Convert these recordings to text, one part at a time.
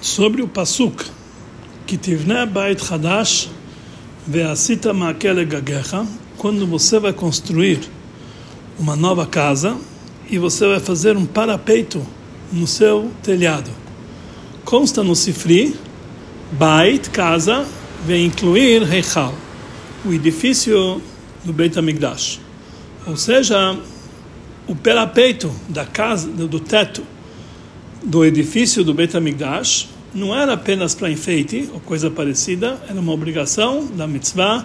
sobre o Pasuk, que tivne bait hadash ve'asita ma'kele gagecha, quando você vai construir uma nova casa e você vai fazer um parapeito no seu telhado. Consta no Sifri, bait, casa, vem incluir Reichal, o edifício do Beit HaMikdash. Ou seja, o parapeito da casa, do teto do edifício do Beit HaMikdash não era apenas para enfeite ou coisa parecida, era uma obrigação da mitzvah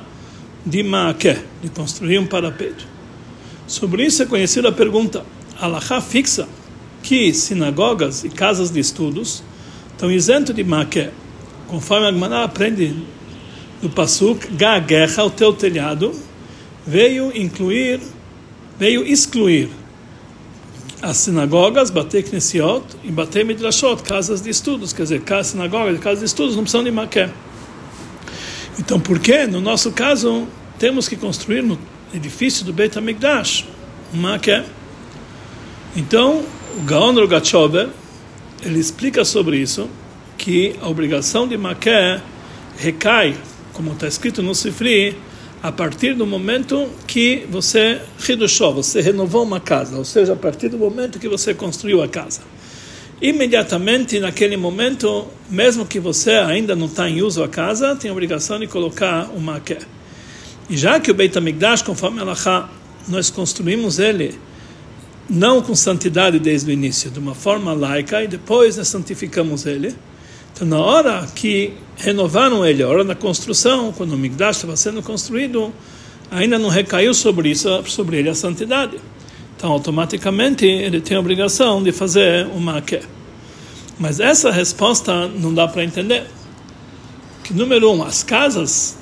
de Maakeh, de construir um parapeito. Sobre isso é conhecida a pergunta, Allahá fixa que sinagogas e casas de estudos estão isentos de Maakeh, conforme a Gemara aprende no Pasuk, Gaguerra, o teu telhado, veio incluir, veio excluir as sinagogas, Batei Knesiot e Batei Midrashot, casas de estudos, quer dizer, sinagogas casas de estudos não precisam de maqué. Então, por que, no nosso caso, temos que construir no edifício do Beit HaMikdash um maqué? Então, o Gaon Rogachover, ele explica sobre isso, que a obrigação de maqué recai, como está escrito no Sifri, a partir do momento que você reduchou, você renovou uma casa, ou seja, a partir do momento que você construiu a casa. Imediatamente naquele momento, mesmo que você ainda não está em uso a casa, tem a obrigação de colocar o maqué. E já que o Beit HaMikdash, conforme Allah, nós construímos ele não com santidade desde o início, de uma forma laica, e depois nós santificamos ele, então, na hora que renovaram ele, a hora da construção, quando o Migdash estava sendo construído, ainda não recaiu sobre isso, sobre ele a santidade. Então, automaticamente, ele tem a obrigação de fazer o maquê. Mas essa resposta não dá para entender. Que, número um, as casas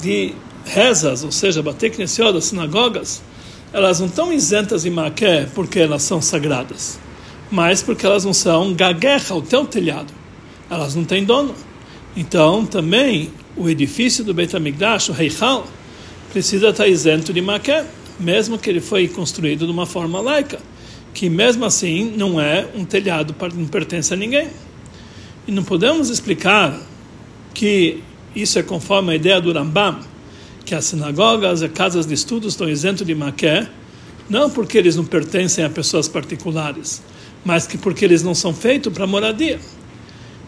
de rezas, ou seja, bater knesiot, sinagogas, elas não estão isentas de maquê porque elas são sagradas, mas porque elas não são gaguerra, o teu telhado elas não têm dono. Então, também, o edifício do Beit HaMikdash, o Reichal, precisa estar isento de maqué, mesmo que ele foi construído de uma forma laica, que mesmo assim não é um telhado, não pertence a ninguém. E não podemos explicar que isso é conforme a ideia do Rambam, que as sinagogas e casas de estudos estão isentos de maqué, não porque eles não pertencem a pessoas particulares, mas que porque eles não são feitos para moradia.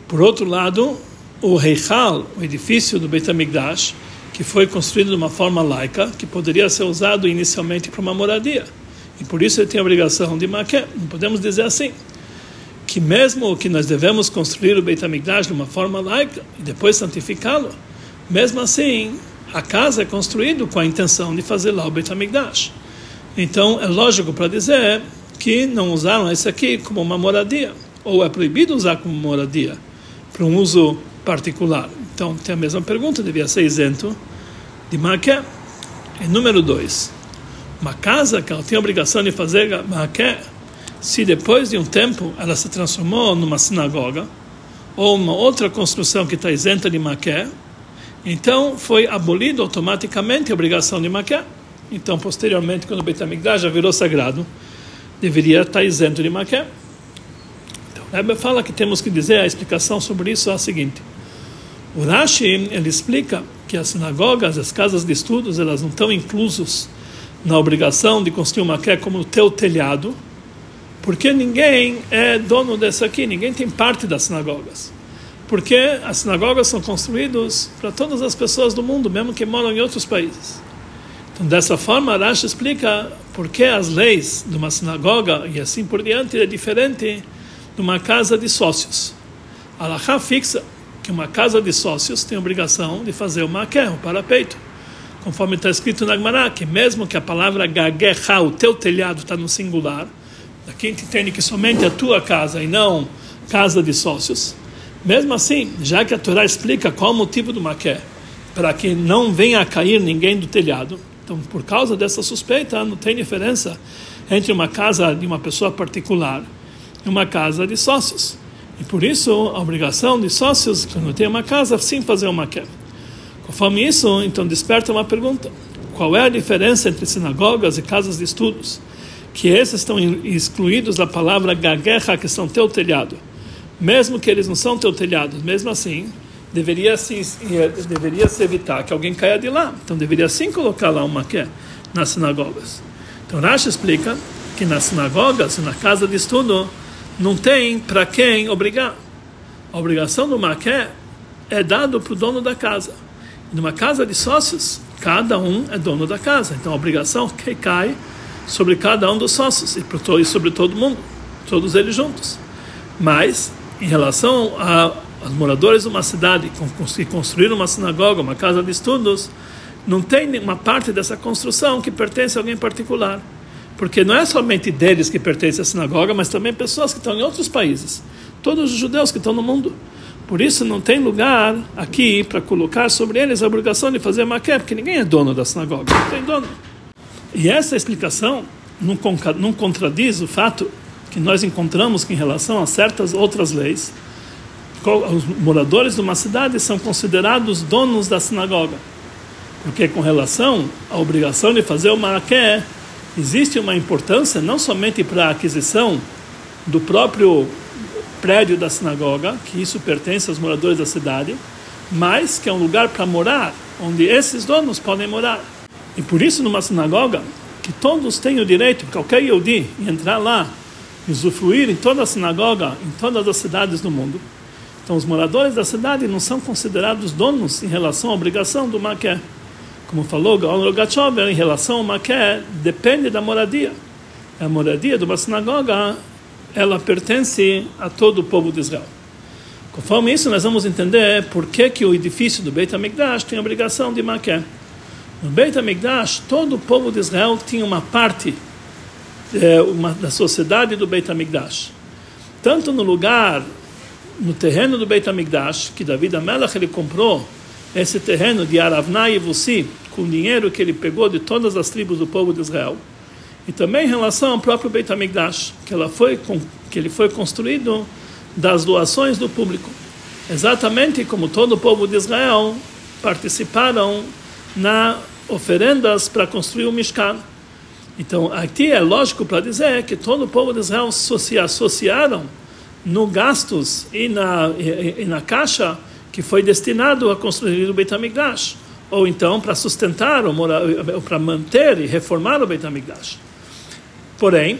Por outro lado, o Reichal, o edifício do Beit HaMikdash, que foi construído de uma forma laica, que poderia ser usado inicialmente para uma moradia. E por isso ele tem a obrigação de maquê. Não podemos dizer assim, que mesmo que nós devemos construir o Beit HaMikdash de uma forma laica e depois santificá-lo, mesmo assim, a casa é construída com a intenção de fazer lá o Beit HaMikdash. Então, é lógico para dizer que não usaram esse aqui como uma moradia, ou é proibido usar como moradia para um uso particular. Então, tem a mesma pergunta, devia ser isento de maqué. E número dois, uma casa que ela tem a obrigação de fazer maqué, se depois de um tempo ela se transformou numa sinagoga, ou uma outra construção que está isenta de maqué, então foi abolido automaticamente a obrigação de maqué. Então, posteriormente, quando o Beit HaMikdash já virou sagrado, deveria estar isento de maqué. Rebbe fala que temos que dizer a explicação sobre isso é a seguinte. O Rashi, ele explica que as sinagogas, as casas de estudos, elas não estão inclusos na obrigação de construir uma quer como o teu telhado, porque ninguém é dono dessa aqui, ninguém tem parte das sinagogas. Porque as sinagogas são construídas para todas as pessoas do mundo, mesmo que moram em outros países. Então, dessa forma, Rashi explica por que as leis de uma sinagoga e assim por diante é diferente numa casa de sócios. A Allahá fixa que uma casa de sócios tem a obrigação de fazer o maquer, o parapeito. Conforme está escrito na Gemara, que mesmo que a palavra gaguerra, o teu telhado, está no singular, daqui entende que somente a tua casa e não casa de sócios. Mesmo assim, já que a Torá explica qual o motivo do maquer, para que não venha a cair ninguém do telhado, então por causa dessa suspeita não tem diferença entre uma casa de uma pessoa particular uma casa de sócios. E por isso, a obrigação de sócios, quando tem uma casa, sim fazer uma quebra. Conforme isso, então desperta uma pergunta: qual é a diferença entre sinagogas e casas de estudos? Que esses estão excluídos da palavra gaguerra, que são teu telhado, mesmo que eles não são teu telhado, mesmo assim, deveria se, deveria se evitar que alguém caia de lá. Então deveria sim colocar lá uma maqué nas sinagogas. Então Rashi explica que nas sinagogas, na casa de estudo, não tem para quem obrigar. A obrigação do maqué é dado para o dono da casa. Numa casa de sócios, cada um é dono da casa. Então a obrigação que cai sobre cada um dos sócios e sobre todo mundo, todos eles juntos. Mas, em relação aos moradores de uma cidade que construíram uma sinagoga, uma casa de estudos, não tem nenhuma parte dessa construção que pertence a alguém particular. Porque não é somente deles que pertence à sinagoga, mas também pessoas que estão em outros países. Todos os judeus que estão no mundo. Por isso não tem lugar aqui para colocar sobre eles a obrigação de fazer maquê, porque ninguém é dono da sinagoga, não tem dono. E essa explicação não, não contradiz o fato que nós encontramos que em relação a certas outras leis, os moradores de uma cidade são considerados donos da sinagoga. Porque com relação à obrigação de fazer o maqué, existe uma importância não somente para a aquisição do próprio prédio da sinagoga, que isso pertence aos moradores da cidade, mas que é um lugar para morar, onde esses donos podem morar. E por isso, numa sinagoga, que todos têm o direito, qualquer Yehudi, entrar lá, usufruir em toda a sinagoga, em todas as cidades do mundo. Então, os moradores da cidade não são considerados donos em relação à obrigação do maqué. Como falou Gaon Rogachover, em relação ao maqué, depende da moradia. A moradia de uma sinagoga ela pertence a todo o povo de Israel. Conforme isso, nós vamos entender por que, que o edifício do Beit HaMikdash tem a obrigação de maqué. No Beit HaMikdash, todo o povo de Israel tinha uma parte é, uma, da sociedade do Beit HaMikdash. Tanto no lugar, no terreno do Beit HaMikdash, que David Amelach ele comprou esse terreno de Aravna e Vussi, com dinheiro que ele pegou de todas as tribos do povo de Israel, e também em relação ao próprio Beit HaMikdash, que, ela foi, que ele foi construído das doações do público. Exatamente como todo o povo de Israel participaram na oferendas para construir o Mishkan. Então, aqui é lógico para dizer que todo o povo de Israel se associaram no gastos e na, e, e na caixa que foi destinado a construir o Beit HaMikdash, ou então para sustentar, ou para manter e reformar o Beit HaMikdash. Porém,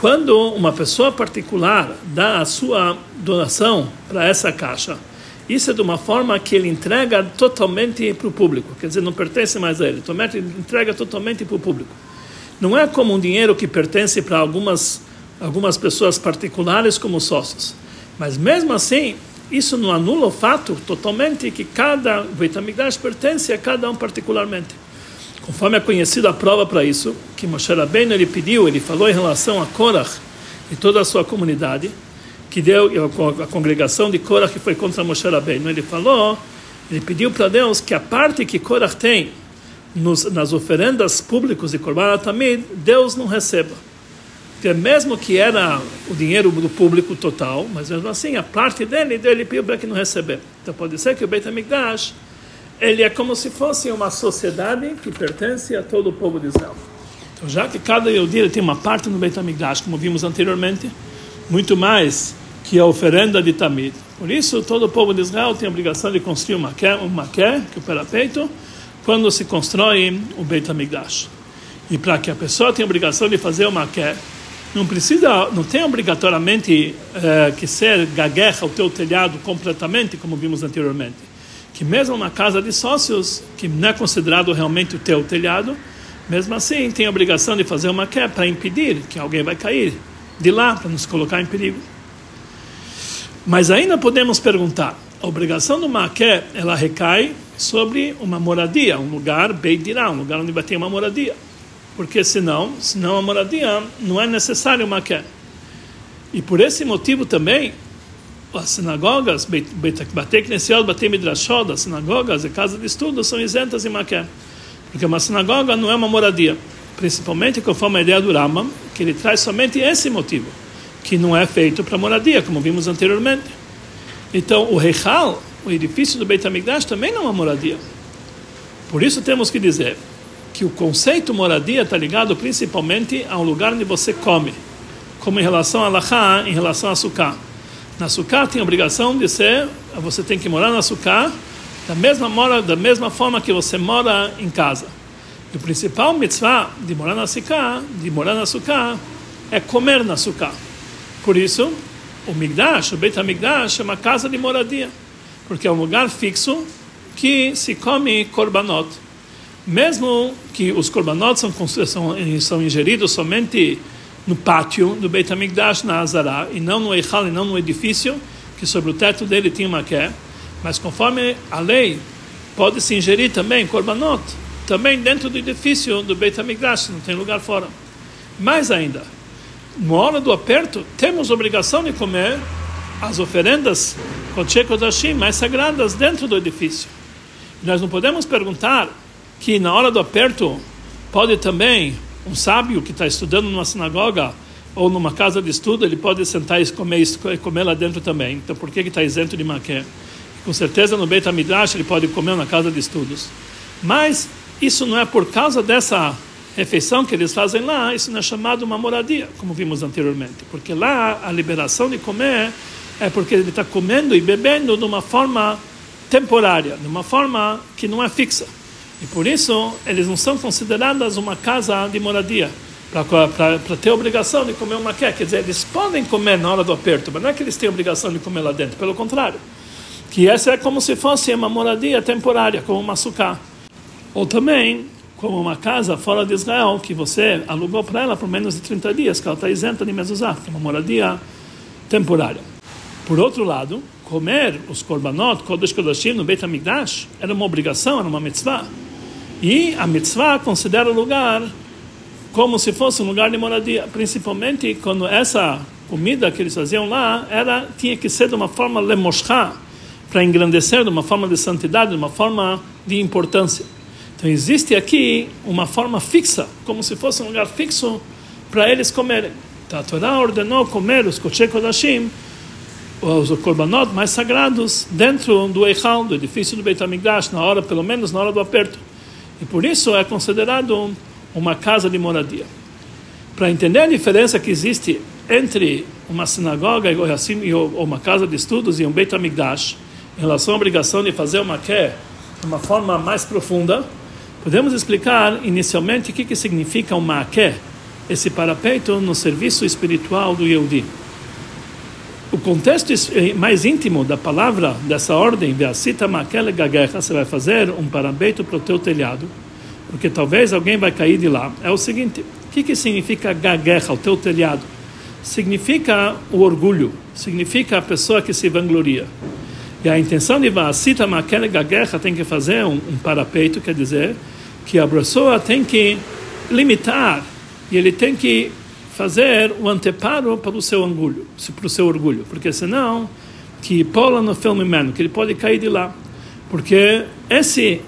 quando uma pessoa particular dá a sua doação para essa caixa, isso é de uma forma que ele entrega totalmente para o público, quer dizer, não pertence mais a ele, ele entrega totalmente para o público. Não é como um dinheiro que pertence para algumas, algumas pessoas particulares como sócios. Mas mesmo assim, isso não anula o fato totalmente que cada Beit pertence a cada um particularmente. Conforme é conhecida a prova para isso, que Moshe Rabbeinu ele pediu, ele falou em relação a Korach e toda a sua comunidade, que deu a congregação de Korach que foi contra Moshe Rabbeinu, ele falou, ele pediu para Deus que a parte que Korach tem nos, nas oferendas públicas de Korban Tamid, Deus não receba. Mesmo que era o dinheiro do público total, mas mesmo assim, a parte dele, ele pediu para que não receber. Então pode ser que o Beit HaMikdash ele é como se fosse uma sociedade que pertence a todo o povo de Israel. Então, já que cada Yehudi tem uma parte no Beit HaMikdash, como vimos anteriormente, muito mais que a oferenda de Tamid. Por isso, todo o povo de Israel tem a obrigação de construir uma maqué, um que é o parapeito, quando se constrói o Beit HaMikdash. E para que a pessoa tenha a obrigação de fazer o maqué, não precisa, não tem obrigatoriamente eh, que ser gaguerra o teu telhado completamente, como vimos anteriormente que mesmo na casa de sócios, que não é considerado realmente o teu telhado, mesmo assim tem a obrigação de fazer uma quebra para impedir que alguém vai cair de lá, para nos colocar em perigo. Mas ainda podemos perguntar, a obrigação do maqué, ela recai sobre uma moradia, um lugar beidirá, um lugar onde vai ter uma moradia. Porque senão, senão a moradia não é necessário maqué. E por esse motivo também, as sinagogas, Batei Knesiot, Batei Midrashot, as sinagogas e casas de estudo são isentas em Maqué. Porque uma sinagoga não é uma moradia. Principalmente conforme a ideia do Rama, que ele traz somente esse motivo, que não é feito para moradia, como vimos anteriormente. Então, o Reichal, o edifício do Beit HaMikdash, também não é uma moradia. Por isso temos que dizer que o conceito moradia está ligado principalmente a um lugar onde você come, como em relação a Lachá, em relação a Sukkah. Na Sukkah tem a obrigação de ser, você tem que morar na Sukkah da mesma, mora, da mesma forma que você mora em casa. E o principal mitzvah de morar na Sukkah, de morar na Sukkah, é comer na Sukkah. Por isso, o Migdash, o Beit HaMikdash, é uma casa de moradia, porque é um lugar fixo que se come korbanot. Mesmo que os korbanot são, são, são ingeridos somente no pátio do Beit HaMikdash, na Azará, e não no Eichal, e não no edifício, que sobre o teto dele tinha uma quer, mas conforme a lei, pode se ingerir também korbanot, também dentro do edifício do Beit HaMikdash, não tem lugar fora. Mais ainda, na hora do aperto, temos obrigação de comer as oferendas Kodesh Kodashim mais sagradas dentro do edifício. Nós não podemos perguntar que na hora do aperto pode também um sábio que está estudando numa sinagoga ou numa casa de estudo, ele pode sentar e comer, comer lá dentro também. Então por que está isento de maqué? Com certeza no Beit HaMidrash ele pode comer na casa de estudos. Mas isso não é por causa dessa refeição que eles fazem lá, isso não é chamado uma moradia, como vimos anteriormente, porque lá a liberação de comer é porque ele está comendo e bebendo de uma forma temporária, de uma forma que não é fixa. E por isso eles não são consideradas uma casa de moradia, para ter obrigação de comer uma quer. Quer dizer, eles podem comer na hora do aperto, mas não é que eles têm obrigação de comer lá dentro, pelo contrário. Que essa é como se fosse uma moradia temporária, como uma sucá. Ou também como uma casa fora de Israel, que você alugou para ela por menos de 30 dias, que ela está isenta de mezuzá, que é uma moradia temporária. Por outro lado, comer os korbanot, kodesh kodashim, no Beit HaMikdash, era uma obrigação, era uma mitzvah. E a mitzvah considera o lugar como se fosse um lugar de moradia, principalmente quando essa comida que eles faziam lá era tinha que ser de uma forma lemoshá, para engrandecer, de uma forma de santidade, de uma forma de importância. Então existe aqui uma forma fixa, como se fosse um lugar fixo para eles comerem. Então, a Torá ordenou comer os Kodesh Kodashim, os korbanot mais sagrados, dentro do Eichal, do edifício do Beit HaMikdash, na hora, pelo menos na hora do aperto. E por isso é considerado uma casa de moradia. Para entender a diferença que existe entre uma sinagoga e uma casa de estudos e um Beit HaMikdash, em relação à obrigação de fazer uma quer de uma forma mais profunda, Podemos explicar inicialmente o que, que significa um maqué, esse parapeito no serviço espiritual do Yehudi. O contexto eh, mais íntimo da palavra dessa ordem, você vai fazer um parapeito para o teu telhado, porque talvez alguém vai cair de lá. É o seguinte: o que, que significa Gaguerra, o teu telhado? Significa o orgulho, significa a pessoa que se vangloria. E a intenção de Vaasita Makele Gaguerra tem que fazer um, um parapeito, quer dizer, que a pessoa tem que limitar e ele tem que fazer o anteparo para o seu orgulho, para o seu orgulho, porque senão que pola no filme menos, que ele pode cair de lá, porque esse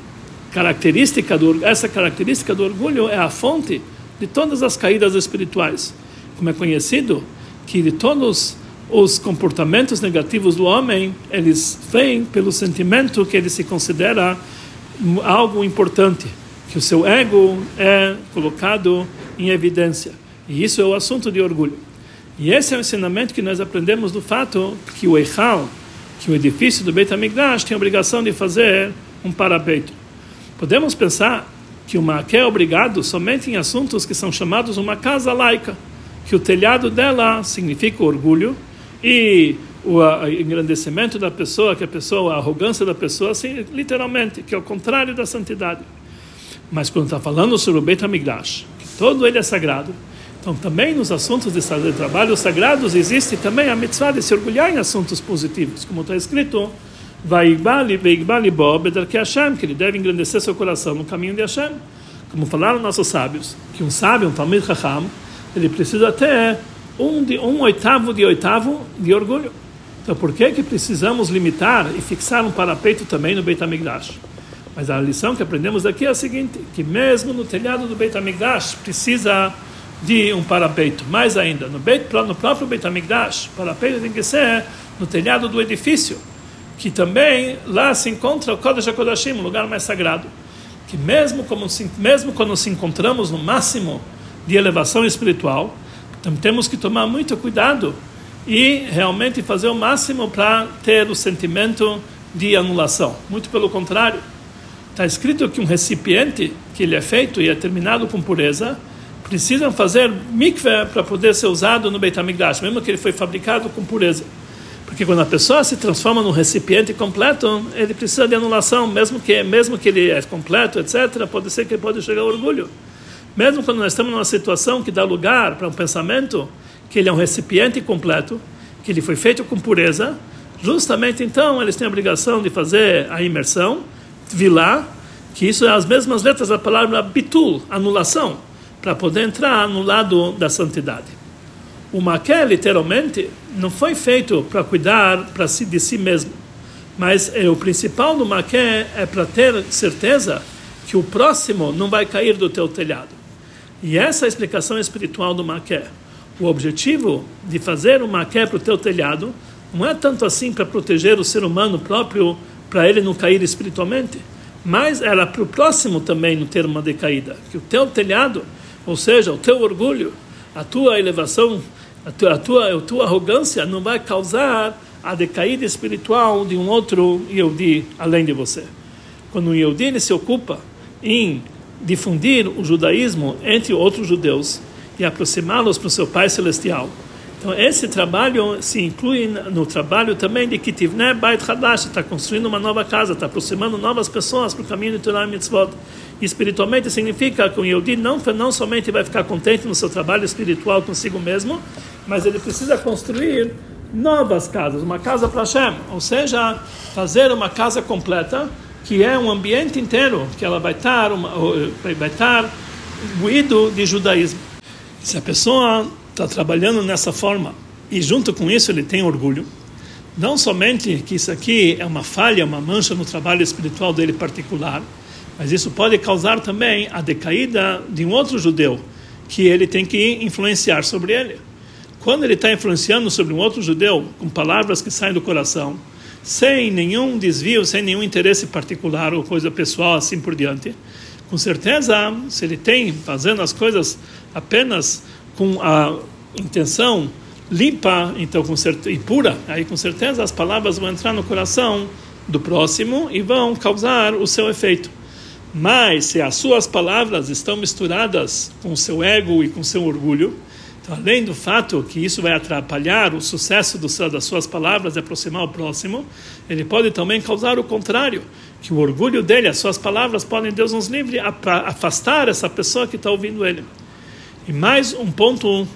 característica do, essa característica do orgulho é a fonte de todas as caídas espirituais, como é conhecido que de todos os comportamentos negativos do homem eles vêm pelo sentimento que ele se considera algo importante que o seu ego é colocado em evidência. E isso é o assunto de orgulho. E esse é o ensinamento que nós aprendemos do fato que o Eichal, que o edifício do Beit HaMikdash tem a obrigação de fazer um parapeito. Podemos pensar que o Maqué é obrigado somente em assuntos que são chamados uma casa laica, que o telhado dela significa orgulho e o engrandecimento da pessoa, que a pessoa, a arrogância da pessoa, assim, literalmente, que é o contrário da santidade. Mas quando está falando sobre o Beit HaMikdash, que todo ele é sagrado, então também nos assuntos de trabalho sagrados existe também a mitzvah de se orgulhar em assuntos positivos, como está escrito, que ele deve engrandecer seu coração no caminho de Hashem. Como falaram nossos sábios, que um sábio, um Talmud Chacham, ele precisa ter um, de, um oitavo de oitavo de orgulho. Então por que que precisamos limitar e fixar um parapeito também no Beit HaMikdash? Mas a lição que aprendemos daqui é a seguinte, que mesmo no telhado do Beit HaMikdash precisa de um parapeito. Mais ainda, no, Beit, no próprio Beit HaMikdash, o parapeito tem que ser no telhado do edifício, que também lá se encontra o Kodesh HaKodashim, o lugar mais sagrado. Que mesmo, como, mesmo quando nos encontramos no máximo de elevação espiritual, temos que tomar muito cuidado e realmente fazer o máximo para ter o sentimento de anulação. Muito pelo contrário, está escrito que um recipiente que ele é feito e é terminado com pureza precisam fazer mikveh para poder ser usado no Beit HaMikdash, mesmo que ele foi fabricado com pureza. Porque quando a pessoa se transforma num recipiente completo, ele precisa de anulação, mesmo que mesmo que ele é completo, etc. Pode ser que pode chegar ao orgulho. Mesmo quando nós estamos numa situação que dá lugar para um pensamento que ele é um recipiente completo, que ele foi feito com pureza, justamente então eles têm a obrigação de fazer a imersão, vilá, que isso é as mesmas letras da palavra bitul, anulação, para poder entrar no lado da santidade. O maqué, literalmente, não foi feito para cuidar para si, de si mesmo, mas é, o principal do maqué é para ter certeza que o próximo não vai cair do teu telhado. E essa é a explicação espiritual do maqué. O objetivo de fazer o maqué para o teu telhado não é tanto assim para proteger o ser humano próprio, para ele não cair espiritualmente, mas era para o próximo também não ter uma decaída. Que o teu telhado, ou seja, o teu orgulho, a tua elevação a tua, a tua, a tua arrogância não vai causar a decaída espiritual de um outro Yehudi além de você. Quando um Yehudi se ocupa em difundir o judaísmo entre outros judeus e aproximá-los para o seu Pai Celestial. Então, esse trabalho se inclui no trabalho também de Kitivne Bait Hadash, está construindo uma nova casa, está aproximando novas pessoas para o caminho de Torah Mitzvot. Espiritualmente significa que o Yehudi não, não somente vai ficar contente no seu trabalho espiritual consigo mesmo, mas ele precisa construir novas casas, uma casa para Hashem, ou seja, fazer uma casa completa, que é um ambiente inteiro, que ela vai estar, uma, vai estar imbuído de judaísmo. Se a pessoa está trabalhando nessa forma e junto com isso ele tem orgulho, não somente que isso aqui é uma falha, uma mancha no trabalho espiritual dele particular, mas isso pode causar também a decaída de um outro judeu, que ele tem que influenciar sobre ele. Quando ele está influenciando sobre um outro judeu com palavras que saem do coração, sem nenhum desvio, sem nenhum interesse particular ou coisa pessoal assim por diante, com certeza, se ele tem fazendo as coisas apenas com a intenção limpa, então com certeza, e pura, aí com certeza as palavras vão entrar no coração do próximo e vão causar o seu efeito. Mas se as suas palavras estão misturadas com seu ego e com seu orgulho, então, além do fato que isso vai atrapalhar o sucesso do, das suas palavras e aproximar o próximo, ele pode também causar o contrário, que o orgulho dele, as suas palavras podem, Deus nos livre, afastar essa pessoa que está ouvindo ele. E mais um ponto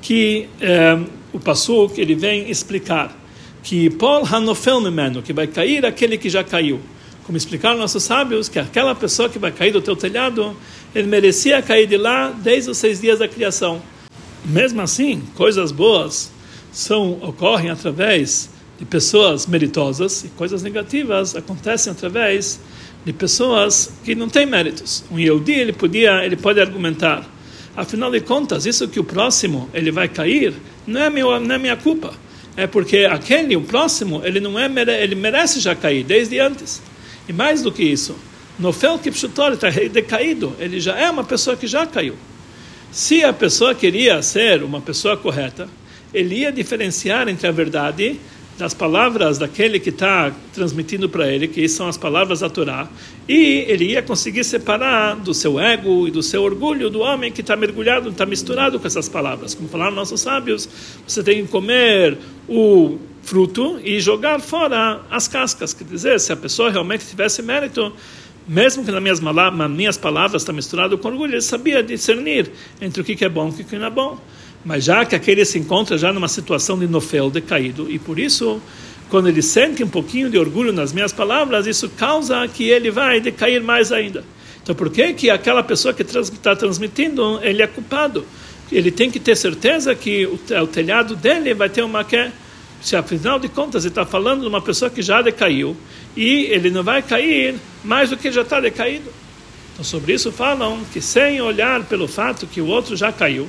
que é, o Passuk ele vem explicar, que Paul Hanofel Memeno, que vai cair aquele que já caiu. Como explicaram nossos sábios, que aquela pessoa que vai cair do teu telhado, ele merecia cair de lá desde os seis dias da criação. Mesmo assim, coisas boas são ocorrem através de pessoas meritosas e coisas negativas acontecem através de pessoas que não têm méritos. Um Yehudi, ele podia, ele pode argumentar, afinal de contas, isso que o próximo ele vai cair não é meu, não é minha culpa. É porque aquele, o próximo, ele não é ele merece já cair desde antes. E mais do que isso, no fel que está decaído, ele já é uma pessoa que já caiu. Se a pessoa queria ser uma pessoa correta, ele ia diferenciar entre a verdade das palavras daquele que está transmitindo para ele, que são as palavras da Torá, e ele ia conseguir separar do seu ego e do seu orgulho do homem que está mergulhado, está misturado com essas palavras. Como falaram nossos sábios, você tem que comer o fruto e jogar fora as cascas. Quer dizer, se a pessoa realmente tivesse mérito, mesmo que nas minhas, nas minhas palavras está misturado com orgulho, ele sabia discernir entre o que é bom e o que não é bom. Mas já que aquele se encontra já numa situação de nofel, decaído, e por isso, quando ele sente um pouquinho de orgulho nas minhas palavras, isso causa que ele vai decair mais ainda. Então, por que que aquela pessoa que está transmitindo, ele é culpado? Ele tem que ter certeza que o, telhado dele vai ter uma que se afinal de contas ele está falando de uma pessoa que já decaiu e ele não vai cair mais do que já está decaído. Então, sobre isso falam que sem olhar pelo fato que o outro já caiu,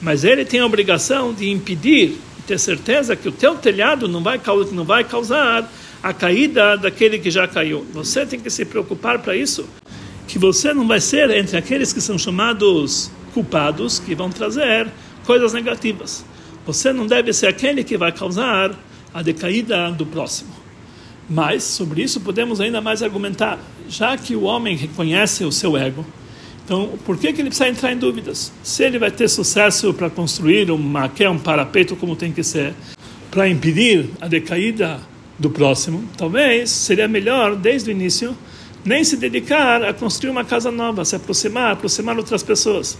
mas ele tem a obrigação de impedir, ter certeza que o teu telhado não vai, não vai causar a caída daquele que já caiu. Você tem que se preocupar para isso, que você não vai ser entre aqueles que são chamados culpados, que vão trazer coisas negativas. Você não deve ser aquele que vai causar a decaída do próximo. Mas sobre isso podemos ainda mais argumentar, já que o homem reconhece o seu ego. Então, por que, que ele precisa entrar em dúvidas? Se ele vai ter sucesso para construir uma, um parapeito como tem que ser, para impedir a decaída do próximo, talvez seria melhor, desde o início, nem se dedicar a construir uma casa nova, se aproximar, aproximar outras pessoas.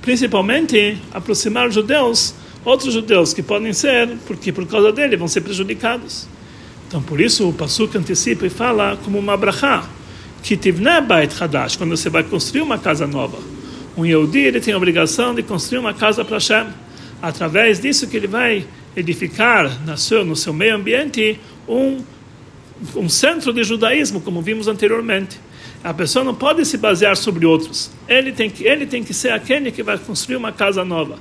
Principalmente, aproximar judeus, outros judeus que podem ser, porque por causa dele vão ser prejudicados. Então, por isso, o Pasuk antecipa e fala como uma brachá, que tivne bait hadash, quando você vai construir uma casa nova. Um Yehudi, ele tem a obrigação de construir uma casa para Hashem. Através disso que ele vai edificar no seu, no seu meio ambiente um, um centro de judaísmo, como vimos anteriormente. A pessoa não pode se basear sobre outros. Ele tem que, ele tem que ser aquele que vai construir uma casa nova.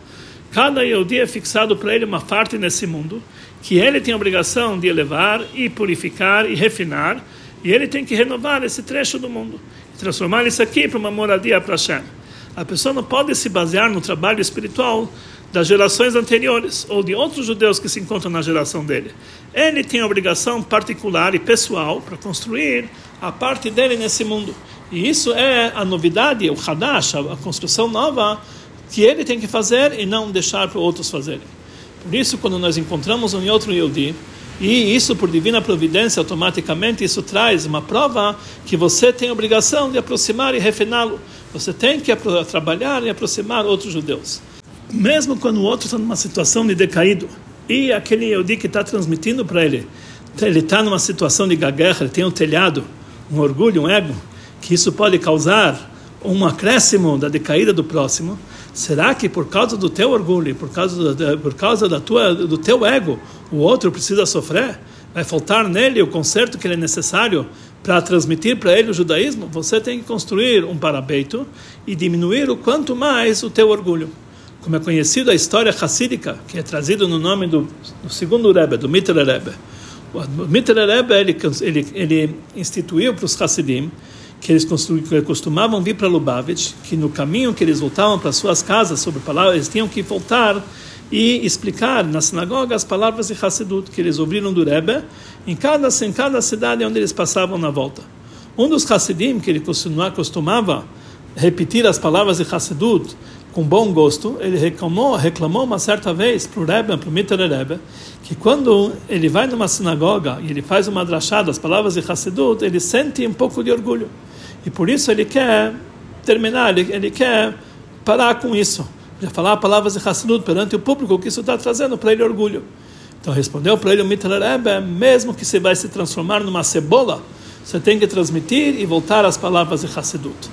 Cada Yehudi é fixado para ele uma parte nesse mundo, que ele tem a obrigação de elevar e purificar e refinar, e ele tem que renovar esse trecho do mundo, transformar isso aqui para uma moradia para Hashem. A pessoa não pode se basear no trabalho espiritual das gerações anteriores ou de outros judeus que se encontram na geração dele. Ele tem a obrigação particular e pessoal para construir a parte dele nesse mundo. E isso é a novidade, o Hadash, a construção nova que ele tem que fazer e não deixar para outros fazerem. Por isso, quando nós encontramos um outro Yehudi, e isso por divina providência, automaticamente isso traz uma prova que você tem obrigação de aproximar e refiná-lo. Você tem que trabalhar e aproximar outros judeus mesmo quando o outro está numa situação de decaído e aquele Yehudi que está transmitindo para ele, ele está numa situação de guerra, ele tem um telhado, um orgulho, um ego, que isso pode causar um acréscimo da decaída do próximo, será que por causa do teu orgulho, por causa, da, por causa da tua, do teu ego, o outro precisa sofrer? Vai faltar nele o conserto que ele é necessário para transmitir para ele o judaísmo? Você tem que construir um parapeito e diminuir o quanto mais o teu orgulho como é conhecido a história hassídica, que é trazido no nome do, do segundo Rebbe, do Mitter Rebbe. O Mitter Rebbe, ele, ele, ele instituiu para os Hassidim que eles costumavam vir para Lubavitch, que no caminho que eles voltavam para suas casas sobre palavras, eles tinham que voltar e explicar na sinagoga as palavras de Hassidut que eles ouviram do Rebbe em cada, em cada cidade onde eles passavam na volta. Um dos Hassidim que ele costumava repetir as palavras de Hassidut com bom gosto, ele reclamou, reclamou uma certa vez para o Rebbe, para o Mitter Rebbe, que quando ele vai numa sinagoga e ele faz uma drachada, as palavras de Hassidut, ele sente um pouco de orgulho. E por isso ele quer terminar, ele, ele quer parar com isso. Já falar palavras de Hassidut perante o público, que isso está trazendo para ele orgulho. Então respondeu para ele o Mitter Rebbe, mesmo que você vai se transformar numa cebola, você tem que transmitir e voltar às palavras de Hassidut.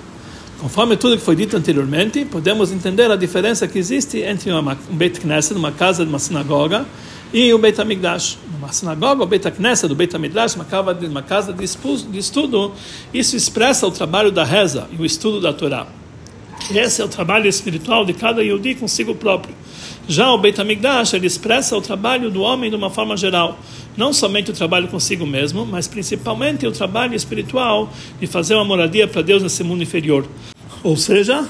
Conforme tudo que foi dito anteriormente, podemos entender a diferença que existe entre um Beit Knesset, uma casa de uma sinagoga, e o Beit HaMikdash. Uma sinagoga, o Beit Knesset, do Beit HaMikdash, uma casa, de, uma casa de estudo, isso expressa o trabalho da reza e o estudo da Torá. Esse é o trabalho espiritual de cada Yehudi consigo próprio. Já o Beit HaMikdash, ele expressa o trabalho do homem de uma forma geral. Não somente o trabalho consigo mesmo, mas principalmente o trabalho espiritual de fazer uma moradia para Deus nesse mundo inferior. Ou seja,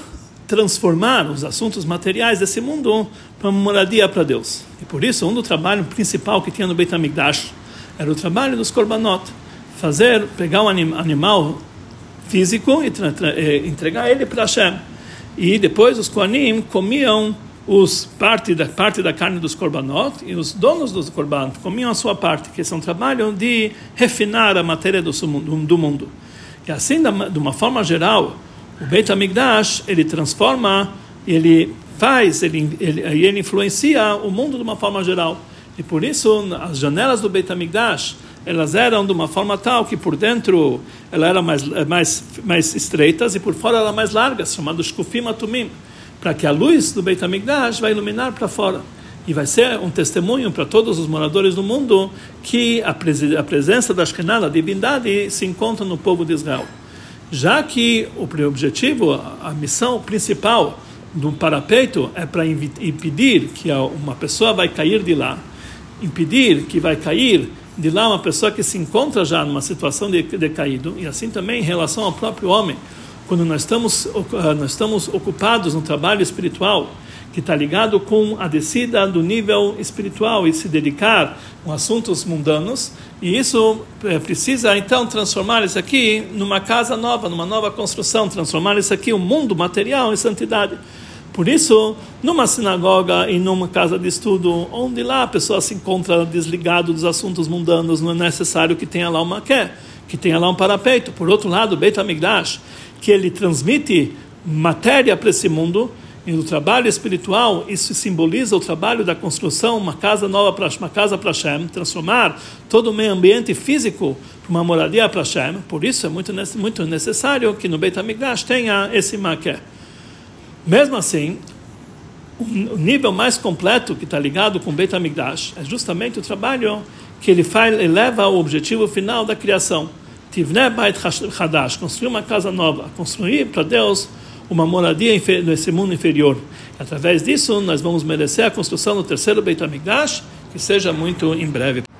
transformar os assuntos materiais desse mundo para uma moradia para Deus. E por isso, um do trabalho principal que tinha no Beit HaMikdash era o trabalho dos korbanot. Fazer, pegar um animal físico e entregar ele para Hashem. E depois os Koanim comiam os parte da parte da carne dos korbanot e os donos dos korbanot comiam a sua parte, que é um trabalho de refinar a matéria do, do mundo. E assim, de uma forma geral, o Beit HaMikdash, ele transforma, ele faz, ele, ele, ele influencia o mundo de uma forma geral. E por isso, as janelas do Beit HaMikdash, elas eram de uma forma tal que por dentro ela era mais, mais, mais estreitas e por fora eram mais largas, chamadas Shkufim Atumim, para que a luz do Beit HaMikdash vai iluminar para fora. E vai ser um testemunho para todos os moradores do mundo que a, pres a presença da Shekhinah, a divindade, se encontra no povo de Israel já que o objetivo, a missão principal do parapeito é para impedir que uma pessoa vai cair de lá, impedir que vai cair de lá uma pessoa que se encontra já numa situação de decaído, e assim também em relação ao próprio homem, quando nós estamos, nós estamos ocupados no trabalho espiritual, que está ligado com a descida do nível espiritual e se dedicar a assuntos mundanos. E isso é, precisa então transformar isso aqui numa casa nova, numa nova construção, transformar isso aqui, um mundo material, em santidade. Por isso, numa sinagoga e numa casa de estudo, onde lá a pessoa se encontra desligado dos assuntos mundanos, não é necessário que tenha lá uma quer, que tenha lá um parapeito. Por outro lado, o Beit HaMikdash, que ele transmite matéria para esse mundo, e no trabalho espiritual, isso simboliza o trabalho da construção, uma casa nova para uma casa para Hashem, transformar todo o meio ambiente físico para uma moradia para Hashem. Por isso é muito, muito necessário que no Beit HaMikdash tenha esse maquê. Mesmo assim, o nível mais completo que está ligado com o Beit HaMikdash é justamente o trabalho que ele faz, ele leva ao objetivo final da criação. Tivne Beit Hadash, construir uma casa nova, construir para Deus uma moradia nesse mundo inferior. Através disso, nós vamos merecer a construção do terceiro Beit HaMikdash, que seja muito em breve.